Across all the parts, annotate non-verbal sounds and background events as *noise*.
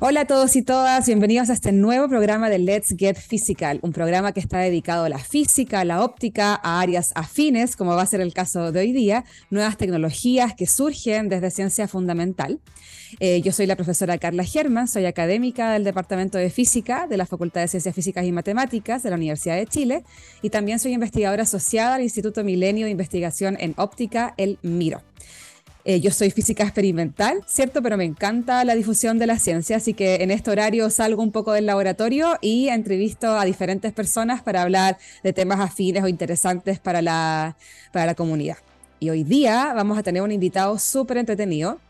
Hola a todos y todas, bienvenidos a este nuevo programa de Let's Get Physical, un programa que está dedicado a la física, a la óptica, a áreas afines, como va a ser el caso de hoy día, nuevas tecnologías que surgen desde ciencia fundamental. Eh, yo soy la profesora Carla Germán, soy académica del Departamento de Física de la Facultad de Ciencias Físicas y Matemáticas de la Universidad de Chile y también soy investigadora asociada al Instituto Milenio de Investigación en Óptica, el MIRO. Eh, yo soy física experimental, ¿cierto? Pero me encanta la difusión de la ciencia, así que en este horario salgo un poco del laboratorio y entrevisto a diferentes personas para hablar de temas afines o interesantes para la, para la comunidad. Y hoy día vamos a tener un invitado súper entretenido.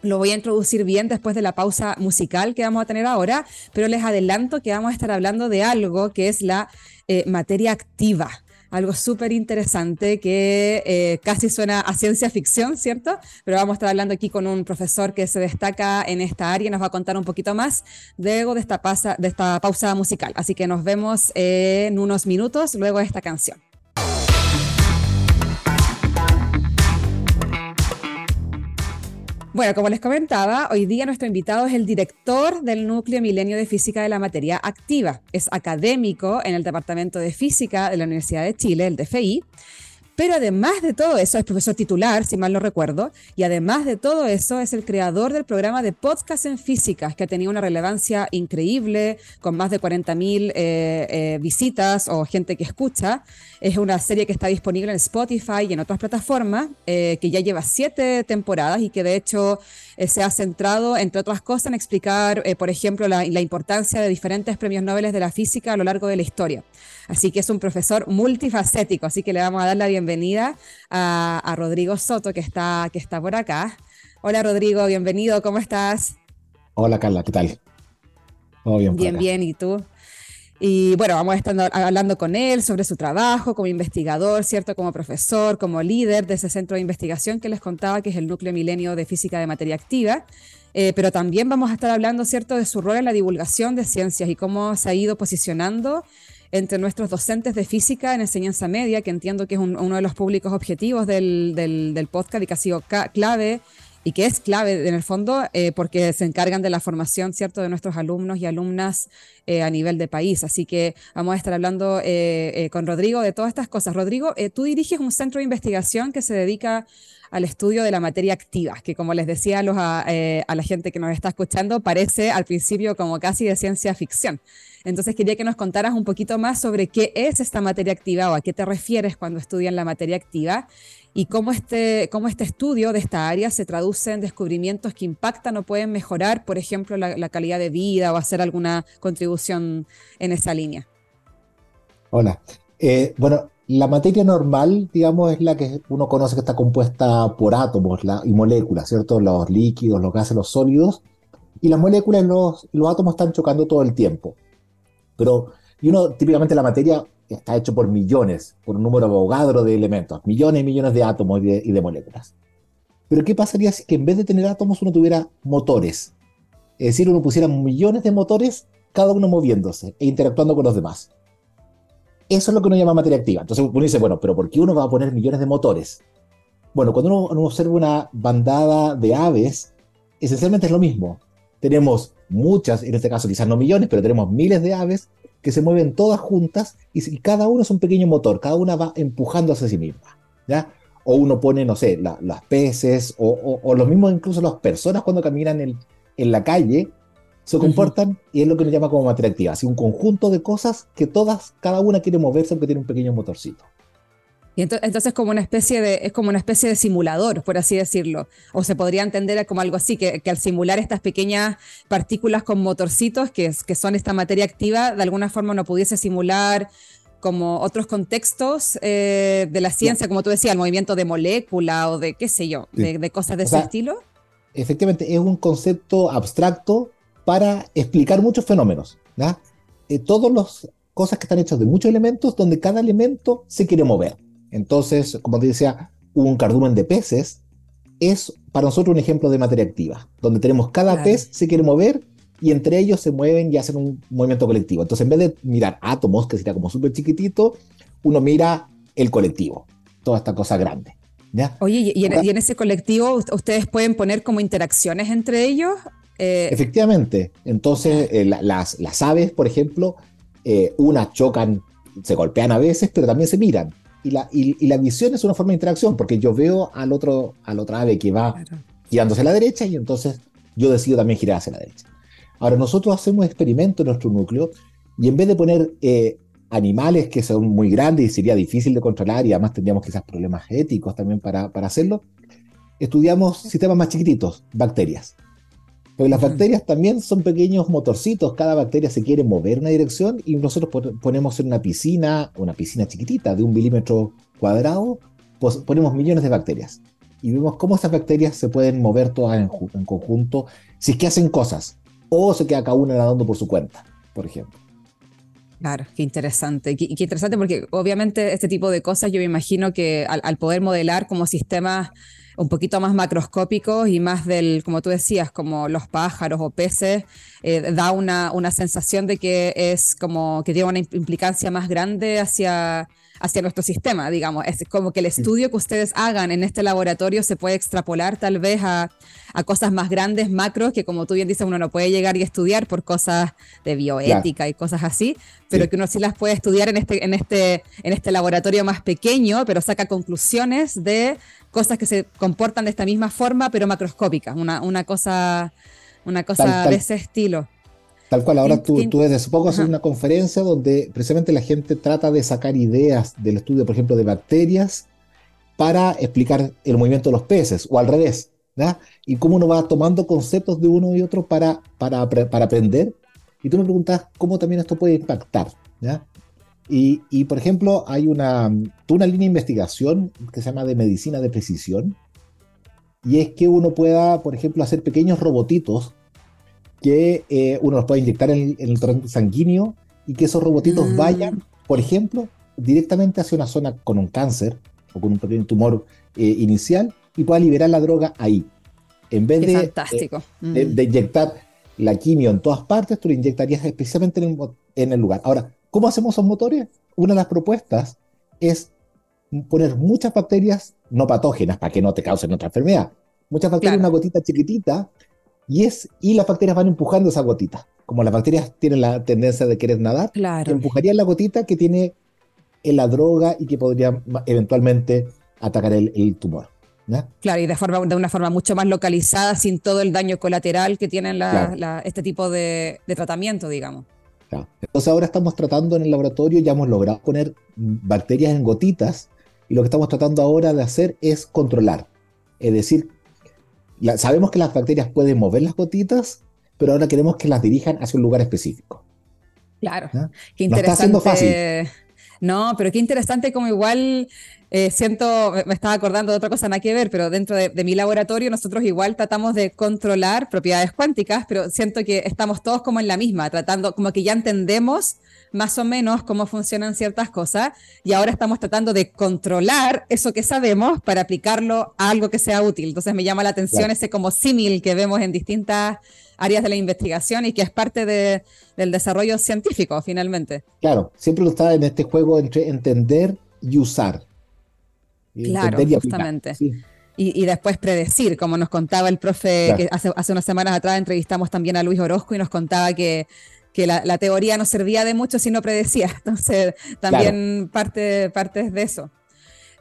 Lo voy a introducir bien después de la pausa musical que vamos a tener ahora, pero les adelanto que vamos a estar hablando de algo que es la eh, materia activa algo súper interesante que eh, casi suena a ciencia ficción, ¿cierto? Pero vamos a estar hablando aquí con un profesor que se destaca en esta área y nos va a contar un poquito más luego de esta, de esta pausa musical. Así que nos vemos en unos minutos luego de esta canción. Bueno, como les comentaba, hoy día nuestro invitado es el director del Núcleo Milenio de Física de la Materia Activa. Es académico en el Departamento de Física de la Universidad de Chile, el DFI, pero además de todo eso, es profesor titular, si mal no recuerdo, y además de todo eso, es el creador del programa de podcast en físicas, que ha tenido una relevancia increíble, con más de 40.000 eh, eh, visitas o gente que escucha. Es una serie que está disponible en Spotify y en otras plataformas, eh, que ya lleva siete temporadas y que de hecho se ha centrado, entre otras cosas, en explicar, por ejemplo, la, la importancia de diferentes premios Nobel de la física a lo largo de la historia. Así que es un profesor multifacético, así que le vamos a dar la bienvenida a, Rodrigo Soto, que está, que está por acá. Hola Rodrigo, bienvenido, ¿cómo estás? Hola Carla, ¿qué tal? Todo bien. Bien, bien, ¿y tú? Y bueno, vamos a estar hablando con él sobre su trabajo como investigador, ¿cierto? Como profesor, como líder de ese centro de investigación que les contaba, que es el Núcleo Milenio de Física de Materia Activa. Eh, pero también vamos a estar hablando, ¿cierto?, de su rol en la divulgación de ciencias y cómo se ha ido posicionando entre nuestros docentes de física en enseñanza media, que entiendo que es uno de los públicos objetivos del, del, podcast y que ha sido clave y que es clave en el fondo eh, porque se encargan de la formación, ¿cierto?, de nuestros alumnos y alumnas eh, a nivel de país. Así que vamos a estar hablando eh, con Rodrigo de todas estas cosas. Rodrigo, tú diriges un centro de investigación que se dedica al estudio de la materia activa, que como les decía a, los, a la gente que nos está escuchando, parece al principio como casi de ciencia ficción. Entonces quería que nos contaras un poquito más sobre qué es esta materia activa o a qué te refieres cuando estudian la materia activa y cómo este, cómo este estudio de esta área se traduce en descubrimientos que impactan o pueden mejorar, por ejemplo, la, calidad de vida o hacer alguna contribución en esa línea. Hola. Eh, bueno, la materia normal, digamos, es la que uno conoce que está compuesta por átomos y moléculas, ¿cierto? Los líquidos, los gases, los sólidos. Y las moléculas y los, los átomos están chocando todo el tiempo. Pero, y uno, típicamente la materia está hecho por millones, por un número abogadro de elementos, millones y millones de átomos y de, moléculas. Pero ¿qué pasaría si que en vez de tener átomos uno tuviera motores? Es decir, uno pusiera millones de motores, cada uno moviéndose e interactuando con los demás. Eso es lo que uno llama materia activa. Entonces uno dice, bueno, pero ¿por qué uno va a poner millones de motores? Bueno, cuando uno, uno observa una bandada de aves, esencialmente es lo mismo. Tenemos muchas, en este caso quizás no millones, pero tenemos miles de aves que se mueven todas juntas y, cada uno es un pequeño motor, cada una va empujando hacia sí misma. ¿ya? O uno pone, no sé, las peces, o, o, lo mismo incluso las personas cuando caminan en, en la calle, se comportan y es lo que nos llama como materia activa, así un conjunto de cosas que todas, cada una quiere moverse aunque tiene un pequeño motorcito. Y entonces, como una especie de, es como una especie de simulador, por así decirlo. O se podría entender como algo así, que, al simular estas pequeñas partículas con motorcitos, que, que son esta materia activa, de alguna forma no pudiese simular como otros contextos eh, de la ciencia, como tú decías, el movimiento de molécula o de qué sé yo, de, cosas de ese estilo. Efectivamente, es un concepto abstracto para explicar muchos fenómenos. Eh, todas las cosas que están hechas de muchos elementos, donde cada elemento se quiere mover. Entonces, como te decía, un cardumen de peces es para nosotros un ejemplo de materia activa, donde tenemos cada pez se quiere mover y entre ellos se mueven y hacen un movimiento colectivo. Entonces, en vez de mirar átomos, que sería como súper chiquitito, uno mira el colectivo, toda esta cosa grande. Oye, ¿y en, ese colectivo ustedes pueden poner como interacciones entre ellos? Eh, Efectivamente. Entonces, eh, las, las, aves, por ejemplo, eh, unas chocan, se golpean a veces, pero también se miran. Y la, y, la visión es una forma de interacción, porque yo veo al otro, al otra ave que va girándose a la derecha y entonces yo decido también girar hacia la derecha. Ahora, nosotros hacemos experimentos en nuestro núcleo y en vez de poner animales que son muy grandes y sería difícil de controlar y además tendríamos quizás problemas éticos también para, para hacerlo, estudiamos sistemas más chiquititos, bacterias. Porque las bacterias también son pequeños motorcitos, cada bacteria se quiere mover en una dirección y nosotros ponemos en una piscina, una piscina chiquitita de un milímetro cuadrado, pues ponemos millones de bacterias y vemos cómo esas bacterias se pueden mover todas en, conjunto si es que hacen cosas o se queda cada una nadando por su cuenta, por ejemplo. Claro, qué interesante. Qué, qué, interesante porque obviamente este tipo de cosas yo me imagino que al, al poder modelar como sistemas un poquito más macroscópicos y más del, como tú decías, como los pájaros o peces, eh, da una, una sensación de que es como que tiene una implicancia más grande hacia, hacia nuestro sistema, digamos. Es como que el estudio que ustedes hagan en este laboratorio se puede extrapolar tal vez a, a cosas más grandes, macros, que como tú bien dices, uno no puede llegar y estudiar por cosas de bioética y cosas así, pero que uno sí las puede estudiar en este, en, este, en este laboratorio más pequeño, pero saca conclusiones de cosas que se comportan de esta misma forma, pero macroscópicas, una, una cosa, una cosa de ese estilo. Tal cual, ahora tú, tú desde hace poco haces una conferencia donde precisamente la gente trata de sacar ideas del estudio, por ejemplo, de bacterias para explicar el movimiento de los peces, o al revés, ¿ya? Y cómo uno va tomando conceptos de uno y otro para, para, para aprender. Y tú me preguntas cómo también esto puede impactar, ¿ya? Y, y, por ejemplo, hay una, una línea de investigación que se llama de medicina de precisión, y es que uno pueda, por ejemplo, hacer pequeños robotitos que eh, uno los puede inyectar en, el torrente sanguíneo y que esos robotitos mm. vayan, por ejemplo, directamente hacia una zona con un cáncer o con un pequeño tumor eh, inicial y pueda liberar la droga ahí. En vez de, fantástico. de, mm. inyectar la quimio en todas partes, tú lo inyectarías especialmente en el, en el lugar. Ahora, ¿Cómo hacemos esos motores? Una de las propuestas es poner muchas bacterias no patógenas para que no te causen otra enfermedad. Muchas bacterias en una gotita chiquitita y, es, y las bacterias van empujando esa gotita. Como las bacterias tienen la tendencia de querer nadar, claro. empujarían la gotita que tiene la droga y que podría eventualmente atacar el, tumor. Claro, y de, forma, de una forma mucho más localizada, sin todo el daño colateral que tienen este tipo de, de tratamiento, digamos. Entonces ahora estamos tratando en el laboratorio, ya hemos logrado poner bacterias en gotitas y lo que estamos tratando ahora de hacer es controlar. Es decir, sabemos que las bacterias pueden mover las gotitas, pero ahora queremos que las dirijan hacia un lugar específico. Claro, qué interesante. está haciendo fácil. No, pero qué interesante como igual eh, siento, me estaba acordando de otra cosa, nada que ver, pero dentro de, mi laboratorio nosotros igual tratamos de controlar propiedades cuánticas, pero siento que estamos todos como en la misma, tratando, como que ya entendemos más o menos cómo funcionan ciertas cosas y ahora estamos tratando de controlar eso que sabemos para aplicarlo a algo que sea útil. Entonces me llama la atención ese como símil que vemos en distintas áreas de la investigación y que es parte de, del desarrollo científico finalmente. Claro, siempre lo está en este juego entre entender y usar. Claro, justamente. Y, después predecir, como nos contaba el profe, que hace, hace unas semanas atrás entrevistamos también a Luis Orozco y nos contaba que, que la, teoría no servía de mucho si no predecía. *laughs* Entonces, también parte, parte de eso.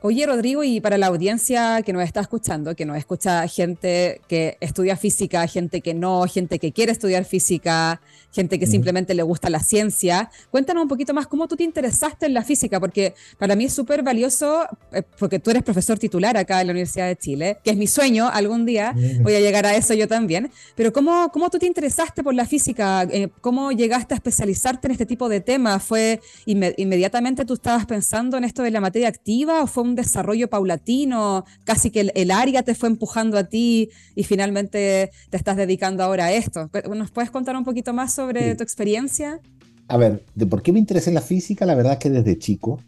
Oye, Rodrigo, y para la audiencia que nos está escuchando, que nos escucha gente que estudia física, gente que no, gente que quiere estudiar física, gente que simplemente le gusta la ciencia, cuéntanos un poquito más cómo tú te interesaste en la física, porque para mí es súper valioso, eh, porque tú eres profesor titular acá en la Universidad de Chile, que es mi sueño, algún día voy a llegar a eso yo también, pero ¿cómo, cómo tú te interesaste por la física? Eh, ¿Cómo llegaste a especializarte en este tipo de temas? ¿Fue inmediatamente tú estabas pensando en esto de la materia activa o fue un desarrollo paulatino, casi que el, área te fue empujando a ti y finalmente te estás dedicando ahora a esto. ¿Nos puedes contar un poquito más sobre tu experiencia? A ver, de por qué me interesé en la física, la verdad es que desde chico.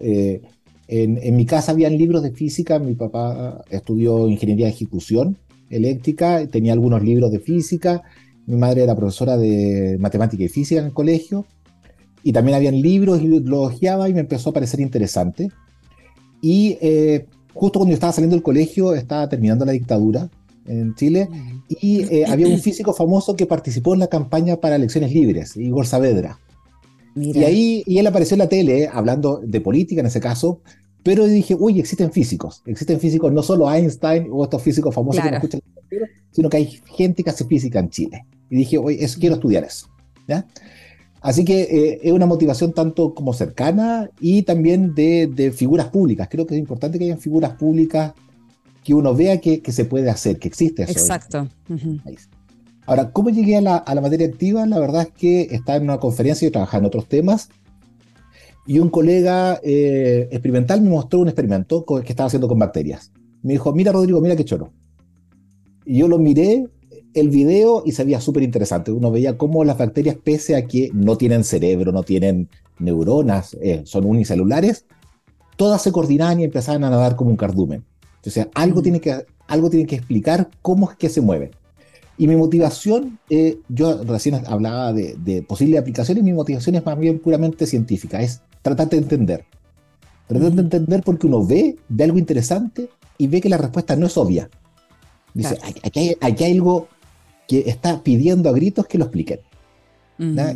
Eh, en, mi casa habían libros de física, mi papá estudió ingeniería de ejecución eléctrica, tenía algunos libros de física, mi madre era profesora de matemática y física en el colegio, y también habían libros y los guiaba y me empezó a parecer interesante. Y eh, justo cuando yo estaba saliendo del colegio, estaba terminando la dictadura en Chile, y eh, había un *clears throat* físico famoso que participó en la campaña para elecciones libres, Igor Saavedra. Y ahí y él apareció en la tele hablando de política en ese caso, pero dije, uy, existen físicos, existen físicos, no solo Einstein o estos físicos famosos que no escuchan, sino que hay gente que hace física en Chile. Y dije, oye, eso, quiero estudiar eso. ¿ya? Así que eh, es una motivación tanto como cercana y también de, figuras públicas. Creo que es importante que haya figuras públicas que uno vea que, se puede hacer, que existe eso. Exacto. Ahora, ¿cómo llegué a la, materia activa? La verdad es que estaba en una conferencia y trabajaba en otros temas. Y un colega eh, experimental me mostró un experimento que estaba haciendo con bacterias. Me dijo, mira Rodrigo, mira qué choro. Y yo lo miré el video y se veía súper interesante. Uno veía cómo las bacterias, pese a que no tienen cerebro, no tienen neuronas, eh, son unicelulares, todas se coordinaban y empezaban a nadar como un cardumen. O sea, algo, mm. tiene que, algo tiene que explicar cómo es que se mueven. Y mi motivación, eh, yo recién hablaba de, de, posibles aplicaciones, mi motivación es más bien puramente científica, es tratar de entender. Tratar de mm. entender porque uno ve, ve algo interesante y ve que la respuesta no es obvia. Dice, aquí, aquí hay algo que está pidiendo a gritos que lo expliquen.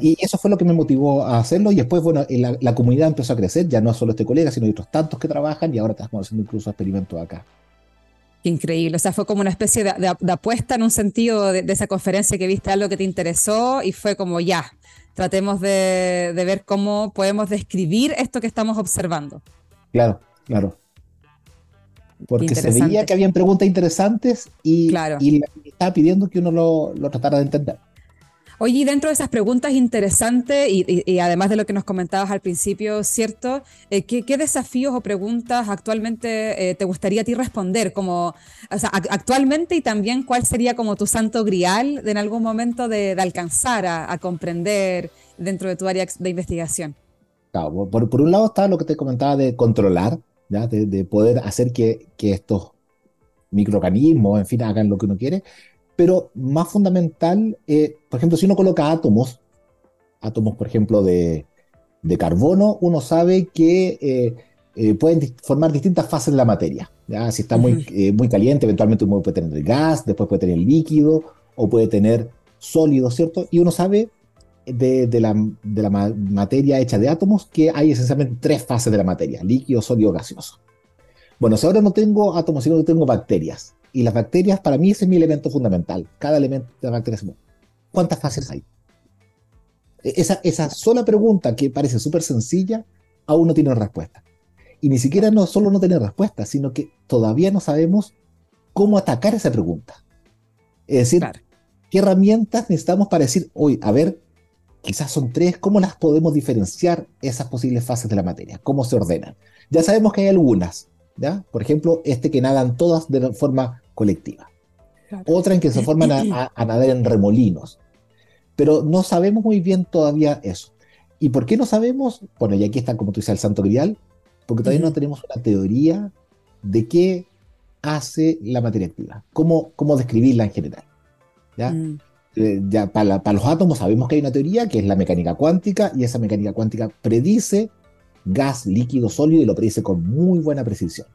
Y eso fue lo que me motivó a hacerlo. Y después, bueno, la, comunidad empezó a crecer, ya no solo este colega, sino otros tantos que trabajan y ahora estamos haciendo incluso experimentos acá. increíble, o sea, fue como una especie de, apuesta en un sentido de, esa conferencia que viste algo que te interesó y fue como ya, tratemos de, ver cómo podemos describir esto que estamos observando. Claro, claro porque se veía que habían preguntas interesantes y, y estaba pidiendo que uno lo, lo, tratara de entender. Oye, dentro de esas preguntas interesantes y, además de lo que nos comentabas al principio, ¿cierto? Eh, ¿qué, desafíos o preguntas actualmente eh, te gustaría a ti responder? Como, o sea, actualmente y también cuál sería como tu santo grial de, en algún momento de, alcanzar a, comprender dentro de tu área de investigación. Claro, por, por un lado está lo que te comentaba de controlar, de, poder hacer que, estos microorganismos, en fin, hagan lo que uno quiere. Pero más fundamental, eh, por ejemplo, si uno coloca átomos, átomos, por ejemplo, de, carbono, uno sabe que eh, eh, pueden formar distintas fases de la materia. ¿ya? Si está muy, muy caliente, eventualmente uno puede tener gas, después puede tener líquido o puede tener sólido, ¿cierto? Y uno sabe de, la, de, la, materia hecha de átomos que hay esencialmente tres fases de la materia, líquido, sólido, gaseoso. Bueno, si ahora no tengo átomos, sino que tengo bacterias, y las bacterias para mí ese es mi elemento fundamental, cada elemento de la bacteria ¿cuántas fases hay? E, esa, esa sola pregunta que parece súper sencilla, aún no tiene respuesta. Y ni siquiera no solo no tiene respuesta, sino que todavía no sabemos cómo atacar esa pregunta. Es decir, ¿qué herramientas necesitamos para decir, hoy, a ver, quizás son tres, ¿cómo las podemos diferenciar esas posibles fases de la materia? ¿Cómo se ordenan? Ya sabemos que hay algunas, ¿ya? Por ejemplo, este que nadan todas de forma colectiva. Otra en que se *clears throat* forman a, nadar en remolinos. Pero no sabemos muy bien todavía eso. ¿Y por qué no sabemos? Bueno, y aquí está, como tú dices, el santo grial, porque todavía no tenemos una teoría de qué hace la materia activa, cómo, cómo describirla en general. ¿ya? Mm. Ya para, los átomos sabemos que hay una teoría que es la mecánica cuántica y esa mecánica cuántica predice gas, líquido, sólido y lo predice con muy buena precisión.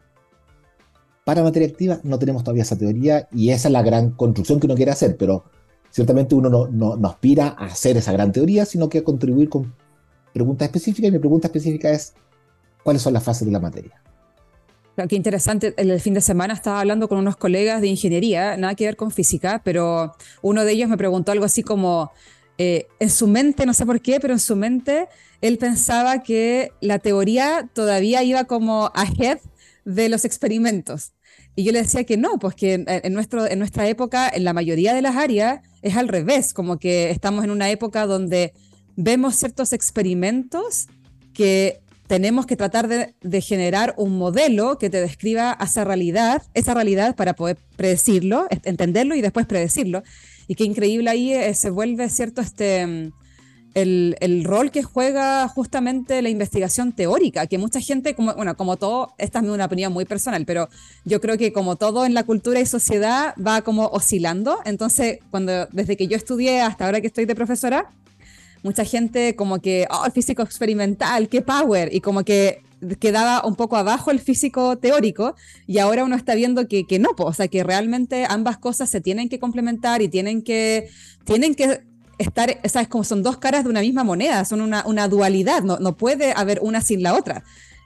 Para materia activa no tenemos todavía esa teoría y esa es la gran construcción que uno quiere hacer, pero ciertamente uno no, no aspira a hacer esa gran teoría, sino que a contribuir con preguntas específicas y mi pregunta específica es ¿cuáles son las fases de la materia? Qué interesante. El fin de semana estaba hablando con unos colegas de ingeniería, nada que ver con física, pero uno de ellos me preguntó algo así como, eh, en su mente, no sé por qué, pero en su mente él pensaba que la teoría todavía iba como ahead de los experimentos. Y yo le decía que no, pues que en, nuestro, en nuestra época, en la mayoría de las áreas, es al revés, como que estamos en una época donde vemos ciertos experimentos que tenemos que tratar de, generar un modelo que te describa esa realidad, esa realidad para poder predecirlo, entenderlo y después predecirlo. Y qué increíble ahí eh, se vuelve, ¿cierto? Este, mm, el, rol que juega justamente la investigación teórica, que mucha gente, como, bueno, como todo, esta es una opinión muy personal, pero yo creo que como todo en la cultura y sociedad va como oscilando. Entonces, cuando desde que yo estudié hasta ahora que estoy de profesora, mucha gente como que, oh, el físico experimental, qué power, y como que quedaba un poco abajo el físico teórico y ahora uno está viendo que, que no, o sea, que realmente ambas cosas se tienen que complementar y tienen que, tienen que estar, ¿sabes? Como son dos caras de una misma moneda, son una, una dualidad, no, no puede haber una sin la otra.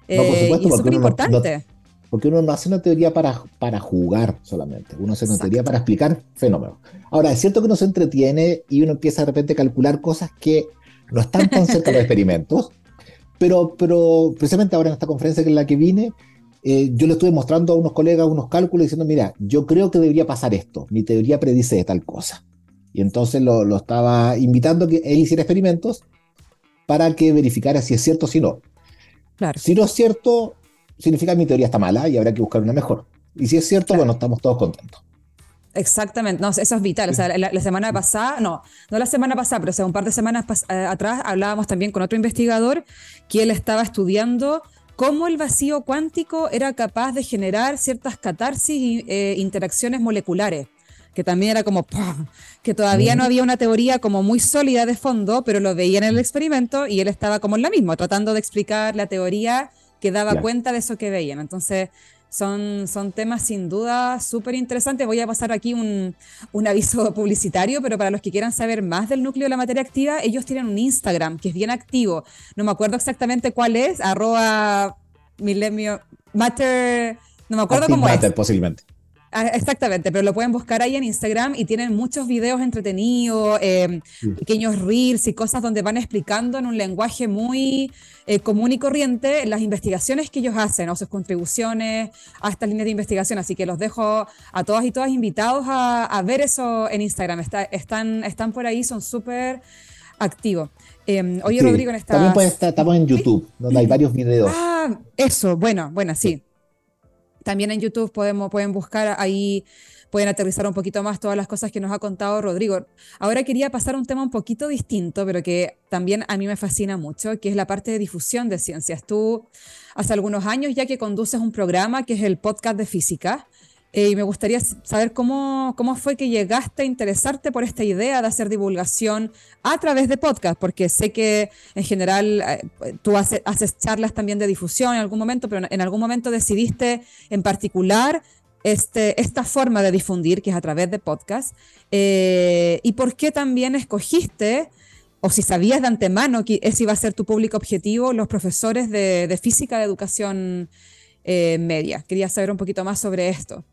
Eh, y es súper importante. Porque uno no hace una teoría para, para jugar solamente, uno hace una teoría para explicar fenómenos. Ahora, es cierto que uno se entretiene y uno empieza de repente a calcular cosas que no están tan cerca de los *laughs* experimentos, pero, pero precisamente ahora en esta conferencia en la que vine, eh, yo le estuve mostrando a unos colegas unos cálculos diciendo, mira, yo creo que debería pasar esto, mi teoría predice tal cosa. Y entonces lo, lo, estaba invitando a que él hiciera experimentos para que verificara si es cierto o si no. Claro. Si no es cierto, significa que mi teoría está mala y habrá que buscar una mejor. Y si es cierto, bueno, estamos todos contentos. Exactamente, no, eso es vital. O sea, la, semana pasada, no, no la semana pasada, pero o sea, un par de semanas eh, atrás hablábamos también con otro investigador que él estaba estudiando cómo el vacío cuántico era capaz de generar ciertas catarsis y eh, interacciones moleculares que también era como, que todavía no había una teoría como muy sólida de fondo, pero lo veía en el experimento y él estaba como en la misma, tratando de explicar la teoría que daba cuenta de eso que veían. Entonces, son, son temas sin duda súper interesantes. Voy a pasar aquí un, un, aviso *laughs* publicitario, pero para los que quieran saber más del núcleo de la materia activa, ellos tienen un Instagram que es bien activo. No me acuerdo exactamente cuál es, arroba milenio, matter, no me acuerdo cómo es. posiblemente. Ah, exactamente, pero lo pueden buscar ahí en Instagram y tienen muchos videos entretenidos, eh, pequeños reels y cosas donde van explicando en un lenguaje muy eh, común y corriente las investigaciones que ellos hacen o sus contribuciones a estas líneas de investigación. Así que los dejo a todas y todas invitados a, ver eso en Instagram. están, están por ahí, son súper activos. Eh, oye, Rodrigo, en esta... También estar, estamos en YouTube, donde hay varios videos. Ah, eso, bueno, bueno, sí. También en YouTube podemos, pueden buscar ahí, pueden aterrizar un poquito más todas las cosas que nos ha contado Rodrigo. Ahora quería pasar a un tema un poquito distinto, pero que también a mí me fascina mucho, que es la parte de difusión de ciencias. Tú hace algunos años ya que conduces un programa que es el podcast de física. Eh, y me gustaría saber cómo, cómo fue que llegaste a interesarte por esta idea de hacer divulgación a través de podcast, porque sé que en general eh, tú haces, charlas también de difusión en algún momento, pero en algún momento decidiste en particular este, esta forma de difundir, que es a través de podcast, eh, y por qué también escogiste, o si sabías de antemano que ese iba a ser tu público objetivo, los profesores de, de física de educación media. Quería saber un poquito más sobre esto.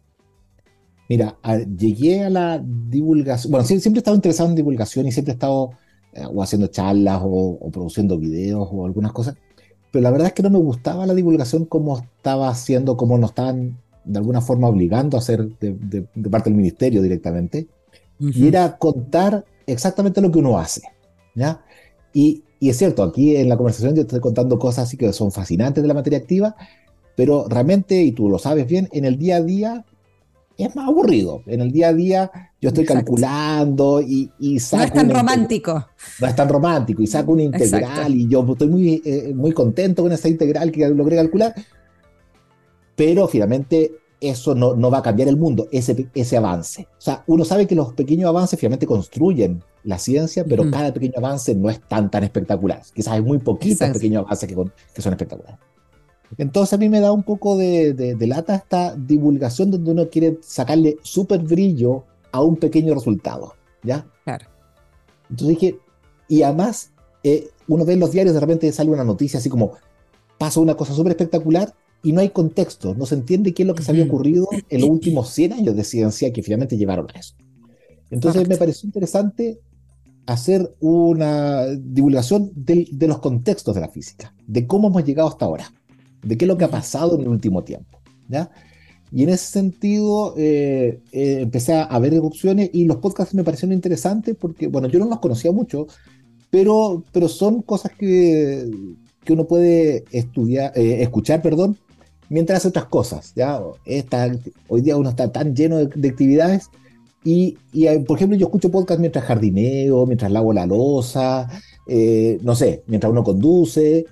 Mira, llegué a la divulgación, bueno, siempre he estado interesado en divulgación y siempre he estado eh, o haciendo charlas o, produciendo videos o algunas cosas, pero la verdad es que no me gustaba la divulgación como estaba haciendo, como nos estaban de alguna forma obligando a hacer de, parte del ministerio directamente, y era contar exactamente lo que uno hace, ¿ya? Y, y, es cierto, aquí en la conversación yo estoy contando cosas así que son fascinantes de la materia activa, pero realmente, y tú lo sabes bien, en el día a día es más aburrido. En el día a día yo estoy calculando y, y saco... No es tan romántico. No es tan romántico y saco una integral y yo estoy muy, eh, muy contento con esa integral que logré calcular, pero finalmente eso no, no va a cambiar el mundo, ese, ese avance. O sea, uno sabe que los pequeños avances finalmente construyen la ciencia, pero cada pequeño avance no es tan, tan espectacular. Quizás hay muy poquitos pequeños avances que, que son espectaculares. Entonces a mí me da un poco de, lata esta divulgación donde uno quiere sacarle súper brillo a un pequeño resultado, ¿ya? Claro. Entonces dije, y además eh, uno ve en los diarios de repente sale una noticia así como, pasa una cosa súper espectacular y no hay contexto, no se entiende qué es lo que se había ocurrido en los últimos 100 años de ciencia que finalmente llevaron a eso. Entonces me pareció interesante hacer una divulgación de los contextos de la física, de cómo hemos llegado hasta ahora de qué es lo que ha pasado en el último tiempo. ¿ya? Y en ese sentido eh, eh, empecé a ver opciones y los podcasts me parecieron interesantes porque, bueno, yo no los conocía mucho, pero, pero son cosas que, que uno puede estudiar, eh, escuchar, perdón, mientras hace otras cosas. ¿ya? hoy día uno está tan lleno de, actividades y, y, por ejemplo, yo escucho podcasts mientras jardineo, mientras lavo la losa, no sé, mientras uno conduce,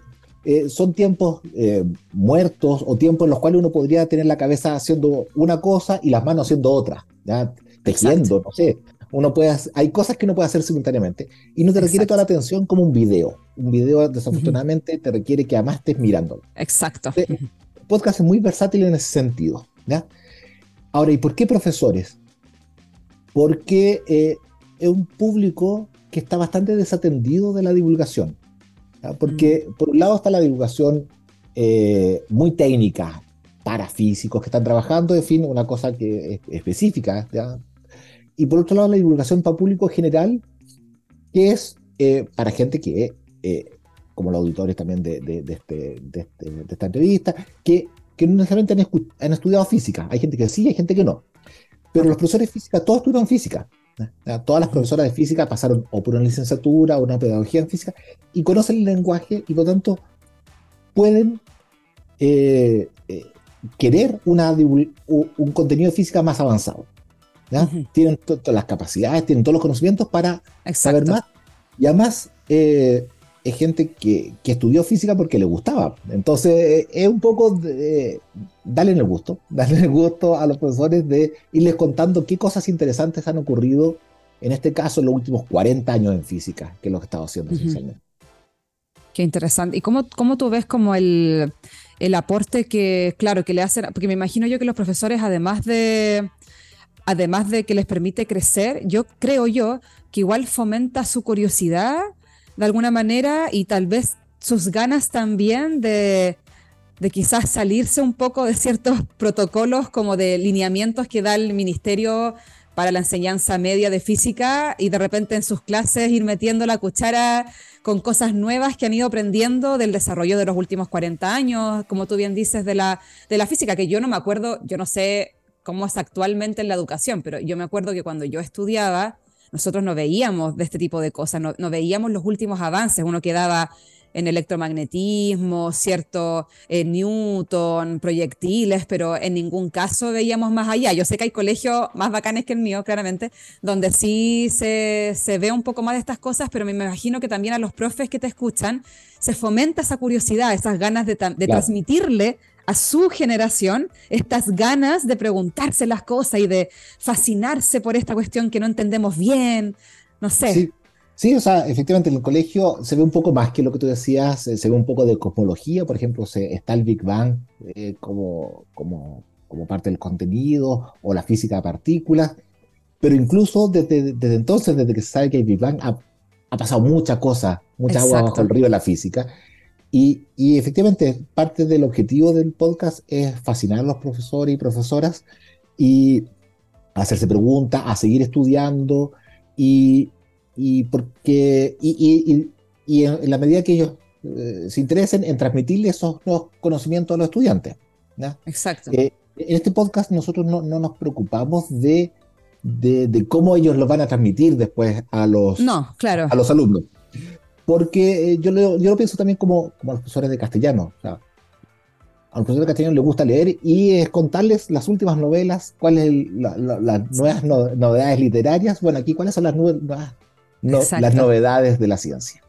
eh, son tiempos eh, muertos o tiempos en los cuales uno podría tener la cabeza haciendo una cosa y las manos haciendo otra, ¿ya? tejiendo, no sé, Uno puede, hay cosas que uno puede hacer simultáneamente y no te requiere toda la atención como un video. Un video, desafortunadamente, te requiere que además estés mirándolo. Exacto. El podcast es muy versátil en ese sentido. ¿ya? Ahora, ¿y por qué profesores? Porque eh, es un público que está bastante desatendido de la divulgación. Porque, por un lado, está la divulgación eh, muy técnica para físicos que están trabajando, en fin, una cosa que es específica. ¿ya? Y por otro lado, la divulgación para público general, que es eh, para gente que, eh, como los auditores también de, este, este, de, esta entrevista, que, que no necesariamente han, estudiado física. Hay gente que sí, hay gente que no. Pero los profesores de física, todos estudiaron física. Todas las profesoras de física pasaron o por una licenciatura o una pedagogía en física y conocen el lenguaje y por lo tanto pueden eh, querer una, un contenido de física más avanzado. Tienen todas las capacidades, tienen todos los conocimientos para saber más. Y además, eh, es gente que, estudió física porque le gustaba. Entonces, eh, es un poco de, darle el gusto, *laughs* darle el gusto a los profesores de irles contando qué cosas interesantes han ocurrido, en este caso, en los últimos 40 años en física, que es lo que he estado haciendo esencialmente. Qué interesante. ¿Y cómo, cómo tú ves como el, el aporte que, claro, que le hacen? Porque me imagino yo que los profesores, además de además de que les permite crecer, yo creo yo que igual fomenta su curiosidad de alguna manera y tal vez sus ganas también de, de quizás salirse un poco de ciertos *laughs* protocolos como de lineamientos que da el ministerio para la enseñanza media de física y de repente en sus clases ir metiendo la cuchara con cosas nuevas que han ido aprendiendo del desarrollo de los últimos 40 años, como tú bien dices, de la, de la física, que yo no me acuerdo, yo no sé cómo es actualmente en la educación, pero yo me acuerdo que cuando yo estudiaba, nosotros no veíamos de este tipo de cosas, no, veíamos los últimos avances, uno quedaba en electromagnetismo, cierto, en Newton, proyectiles, pero en ningún caso veíamos más allá. Yo sé que hay colegios más bacanes que el mío, claramente, donde sí se, se ve un poco más de estas cosas, pero me imagino que también a los profes que te escuchan se fomenta esa curiosidad, esas ganas de, de transmitirle a su generación estas ganas de preguntarse las cosas y de fascinarse por esta cuestión que no entendemos bien, no sé. Sí. o sea, efectivamente en el colegio se ve un poco más que lo que tú decías, se, ve un poco de cosmología, por ejemplo, se, está el Big Bang eh, como, como, como parte del contenido o la física de partículas, pero incluso desde, desde entonces, desde que se sabe que hay Big Bang, ha, ha pasado mucha cosa, mucha agua bajo el río de la física. Y, efectivamente, parte del objetivo del podcast es fascinar a los profesores y profesoras y hacerse preguntas, a seguir estudiando y, porque y, en, la medida que ellos eh, se interesen en transmitirle esos nuevos conocimientos a los estudiantes. Exacto. Eh, en este podcast nosotros no, nos preocupamos de, de, cómo ellos lo van a transmitir después a los, no, claro. a los alumnos porque eh, yo, lo, yo lo pienso también como, como a los profesores de castellano. O sea, a los profesores de castellano les gusta leer y es contarles las últimas novelas, cuáles las nuevas novedades literarias. Bueno, aquí, ¿cuáles son las, nuevas, las novedades de la ciencia?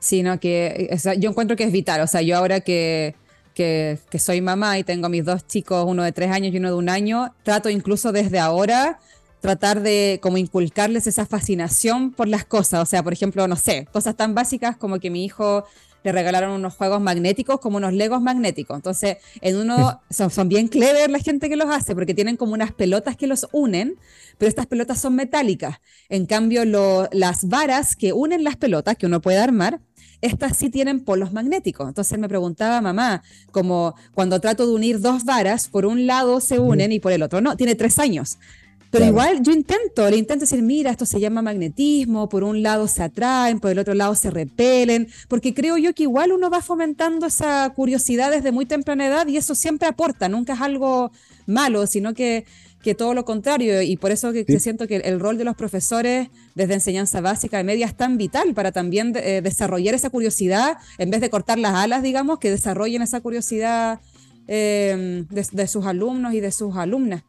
Sí, no, que yo encuentro que es vital. O sea, yo ahora que, que, que, soy mamá y tengo mis dos chicos, uno de tres años y uno de un año, trato incluso desde ahora tratar de como inculcarles esa fascinación por las cosas. O sea, por ejemplo, no sé, cosas tan básicas como que mi hijo le regalaron unos juegos magnéticos como unos legos magnéticos. Entonces, en uno son, bien clever la gente que los hace porque tienen como unas pelotas que los unen, pero estas pelotas son metálicas. En cambio, las varas que unen las pelotas que uno puede armar, estas sí tienen polos magnéticos. Entonces me preguntaba mamá, como cuando trato de unir dos varas, por un lado se unen y por el otro no, tiene tres años. Pero igual yo intento, le intento decir, mira, esto se llama magnetismo, por un lado se atraen, por el otro lado se repelen, porque creo yo que igual uno va fomentando esa curiosidad desde muy temprana edad y eso siempre aporta, nunca es algo malo, sino que, que todo lo contrario. Y por eso que, siento que el rol de los profesores desde enseñanza básica y media es tan vital para también eh, desarrollar esa curiosidad, en vez de cortar las alas, digamos, que desarrollen esa curiosidad eh, de sus alumnos y de sus alumnas.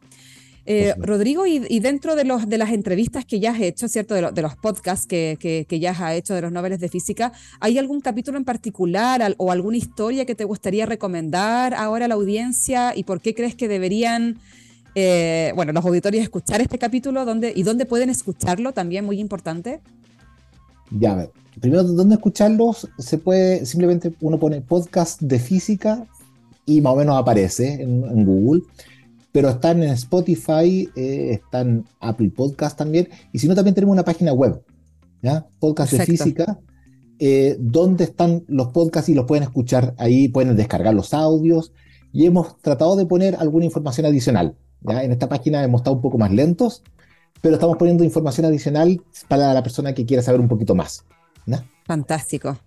Eh, Rodrigo, y, dentro de, los, de las entrevistas que ya has hecho, ¿cierto? De, los podcasts que, que, ya has hecho de los noveles de física, ¿hay algún capítulo en particular o alguna historia que te gustaría recomendar ahora a la audiencia y por qué crees que deberían eh, bueno, los auditorios escuchar este capítulo dónde, y dónde pueden escucharlo, también muy importante. Ya, a ver. Primero, ¿dónde escucharlos? Se puede, simplemente uno pone podcast de física y más o menos aparece en, Google. Pero están en Spotify, eh, están en Apple Podcast también. Y si no, también tenemos una página web, ¿ya? Podcast de física, eh, donde están los podcasts y los pueden escuchar ahí, pueden descargar los audios. Y hemos tratado de poner alguna información adicional. ¿ya? En esta página hemos estado un poco más lentos, pero estamos poniendo información adicional para la persona que quiera saber un poquito más. Fantástico.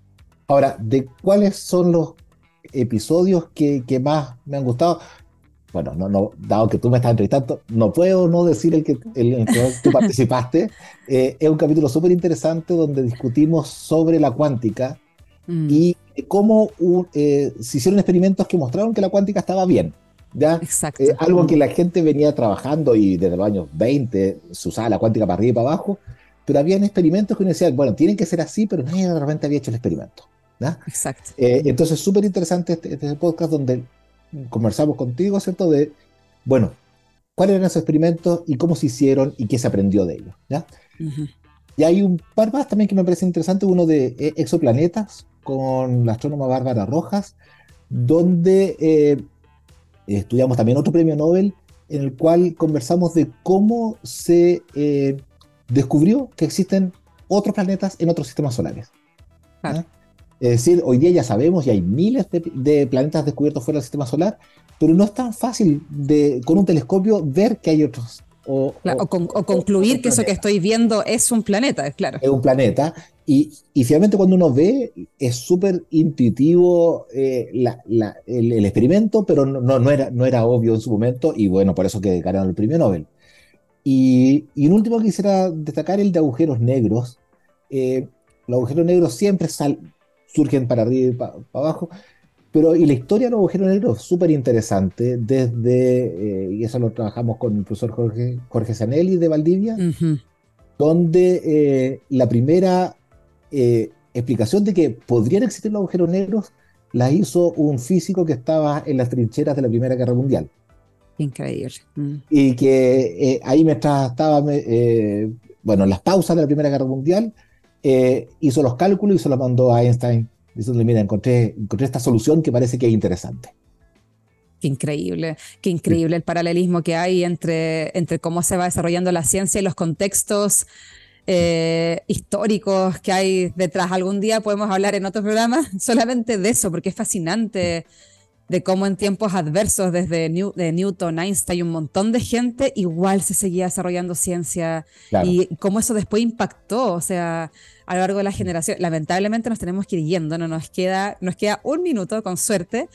Ahora, ¿de cuáles son los episodios que, más me han gustado? Bueno, no, no, dado que tú me estás entrevistando, no puedo no decir el que, el, que tú *laughs* participaste. Eh, es un capítulo súper interesante donde discutimos sobre la cuántica mm. y cómo eh, se hicieron experimentos que mostraron que la cuántica estaba bien. ¿ya? Exacto. Eh, algo que la gente venía trabajando y desde los años 20 se usaba la cuántica para arriba y para abajo, pero habían experimentos que uno decía, bueno, tienen que ser así, pero nadie de repente había hecho el experimento. Exacto. Eh, entonces, súper interesante este, este, podcast donde conversamos contigo, ¿cierto? De, bueno, cuáles eran esos experimentos y cómo se hicieron y qué se aprendió de ellos. ¿ya? Y hay un par más también que me parece interesante, uno de eh, exoplanetas con la astrónoma Bárbara Rojas, donde eh, estudiamos también otro premio Nobel en el cual conversamos de cómo se descubrió que existen otros planetas en otros sistemas solares. Es decir, hoy día ya sabemos y hay miles de, planetas descubiertos fuera del sistema solar, pero no es tan fácil de, con un telescopio ver que hay otros. O, concluir que eso que estoy viendo es un planeta, es claro. Es un planeta. Y, finalmente cuando uno ve, es súper intuitivo eh, el, experimento, pero no, no, era, no era obvio en su momento, y bueno, por eso que ganaron el premio Nobel. Y, un último que quisiera destacar el de agujeros negros. Eh, los agujeros negros siempre surgen para arriba y para, abajo, pero y la historia de los agujeros negros súper interesante, desde, eh, y eso lo trabajamos con el profesor Jorge, Jorge Zanelli de Valdivia, donde eh, la primera explicación de que podrían existir los agujeros negros la hizo un físico que estaba en las trincheras de la Primera Guerra Mundial. Increíble. Mm. Y que eh, ahí mientras estaba, eh, bueno, las pausas de la Primera Guerra Mundial, eh, hizo los cálculos y se los mandó a Einstein, diciéndole, mira, encontré, encontré esta solución que parece que es interesante. Qué increíble, qué increíble el paralelismo que hay entre, entre cómo se va desarrollando la ciencia y los contextos históricos que hay detrás. Algún día podemos hablar en otro programa *laughs* solamente de eso, porque es fascinante de cómo en tiempos adversos, desde de Newton, Einstein y un montón de gente, igual se seguía desarrollando ciencia y cómo eso después impactó, o sea, a lo largo de la generación. Lamentablemente nos tenemos que ir yendo, no nos queda, nos queda un minuto con suerte.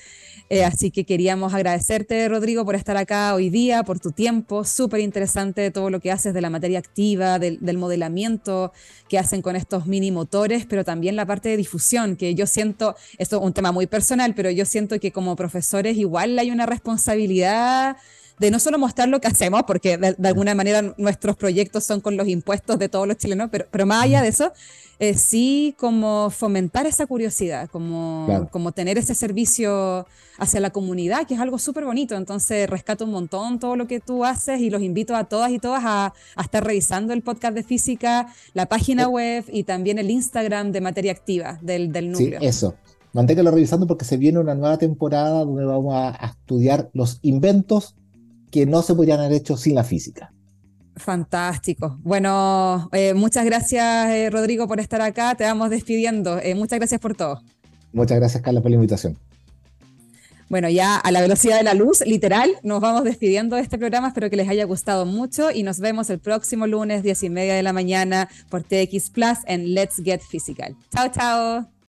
Eh, así que queríamos agradecerte, Rodrigo, por estar acá hoy día, por tu tiempo. Súper interesante todo lo que haces de la materia activa, del, modelamiento que hacen con estos mini motores, pero también la parte de difusión, que yo siento, esto es un tema muy personal, pero yo siento que como profesores igual hay una responsabilidad de no solo mostrar lo que hacemos, porque de, alguna manera nuestros proyectos son con los impuestos de todos los chilenos, pero, pero más allá de eso, eh, sí como fomentar esa curiosidad, como, como tener ese servicio hacia la comunidad, que es algo súper bonito. Entonces rescato un montón todo lo que tú haces y los invito a todas y todas a, estar revisando el podcast de física, la página eh. web y también el Instagram de Materia Activa del, del núcleo. Sí, eso. Manténgalo revisando porque se viene una nueva temporada donde vamos a, estudiar los inventos que no se podrían haber hecho sin la física. Fantástico. Bueno, eh, muchas gracias, eh, Rodrigo, por estar acá. Te vamos despidiendo. Eh, muchas gracias por todo. Muchas gracias, Carla, por la invitación. Bueno, ya a la velocidad de la luz, literal, nos vamos despidiendo de este programa. Espero que les haya gustado mucho y nos vemos el próximo lunes, diez y media de la mañana, por TX Plus en Let's Get Physical. Chao, chao.